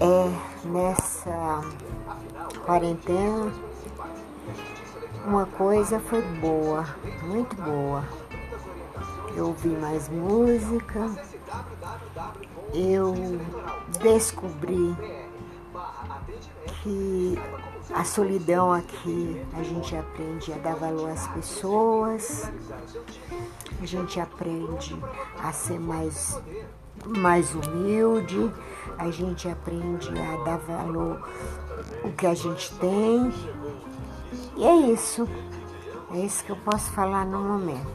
É, nessa quarentena, uma coisa foi boa, muito boa. Eu ouvi mais música, eu descobri que a solidão aqui a gente aprende a dar valor às pessoas, a gente aprende a ser mais, mais humilde, a gente aprende a dar valor o que a gente tem. E é isso. É isso que eu posso falar no momento.